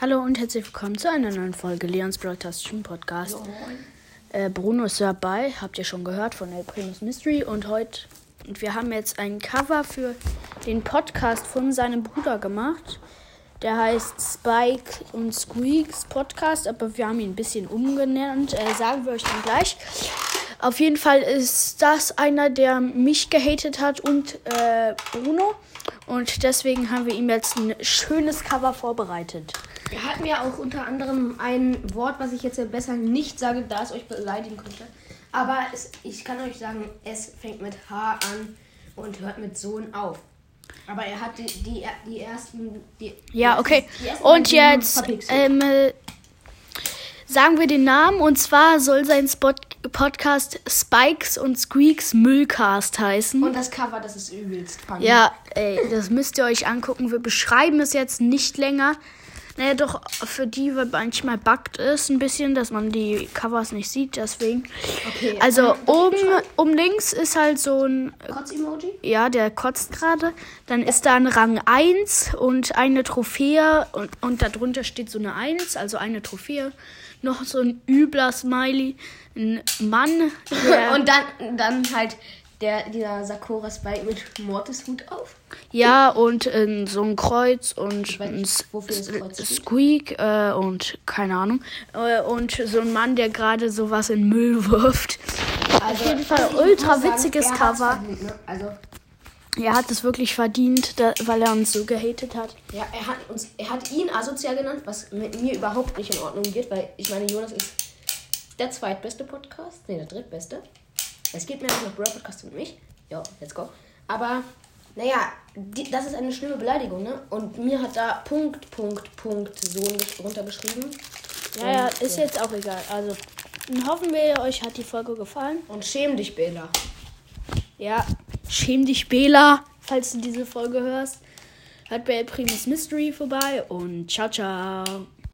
Hallo und herzlich willkommen zu einer neuen Folge Leons Broadcastischen Podcast. Äh, Bruno ist dabei, habt ihr schon gehört von der Primus Mystery und heute und wir haben jetzt ein Cover für den Podcast von seinem Bruder gemacht. Der heißt Spike und Squeaks Podcast, aber wir haben ihn ein bisschen umgenannt. Äh, sagen wir euch dann gleich. Auf jeden Fall ist das einer, der mich gehatet hat und äh, Bruno. Und deswegen haben wir ihm jetzt ein schönes Cover vorbereitet. Er hat mir auch unter anderem ein Wort, was ich jetzt besser nicht sage, da es euch beleidigen könnte. Aber es, ich kann euch sagen, es fängt mit H an und hört mit Sohn auf. Aber er hat die, die, die ersten. Die, Ja, okay. ersten- Und jetzt ähm, äh, sagen wir den Namen. Und zwar soll sein Spot Podcast Spikes und Squeaks Müllcast heißen. Und das Cover, das ist übelst funny. ja, ey, das müsst ihr euch angucken. Wir beschreiben es jetzt nicht länger. Naja, doch für die, weil manchmal buggt es ein bisschen, dass man die Covers nicht sieht, deswegen. Okay. Also ähm, oben, oben links ist halt so ein Kotz-Emoji? ja, der kotzt gerade. Dann ist da ein Rang 1 und eine Trophäe und, und darunter steht so eine 1, also eine Trophäe. Noch so ein übler Smiley. Ein Mann, Und dann, dann halt der, dieser Sakura Spike mit Mortis-Hut auf. ja, und ähm, so ein Kreuz und ein. Squeak äh, und keine Ahnung. Äh, und so ein Mann, der gerade sowas in Müll wirft. Also, jeden Fall also ich ultra sagen, witziges hat's Cover. verdient, ne? Also, Er hat es wirklich verdient, da, weil er uns so gehatet hat. Ja, er hat uns, er hat ihn asozial genannt, was mit mir überhaupt nicht in Ordnung geht, weil ich meine, Jonas ist der zweitbeste Podcast, nee, der drittbeste. Es geht mehr noch Bro Podcast und mich. Ja, let's go. Aber, naja, die, das ist eine schlimme Beleidigung, ne? Und mir hat da Punkt, Punkt, Punkt Sohn gesch- runtergeschrieben. Ja, ja, ist jetzt auch egal. Also, dann hoffen wir, euch hat die Folge gefallen. Und schäm dich, Bela. Ja, schäm dich, Bela, falls du diese Folge hört. Hört bei Primus Mystery vorbei und ciao, ciao.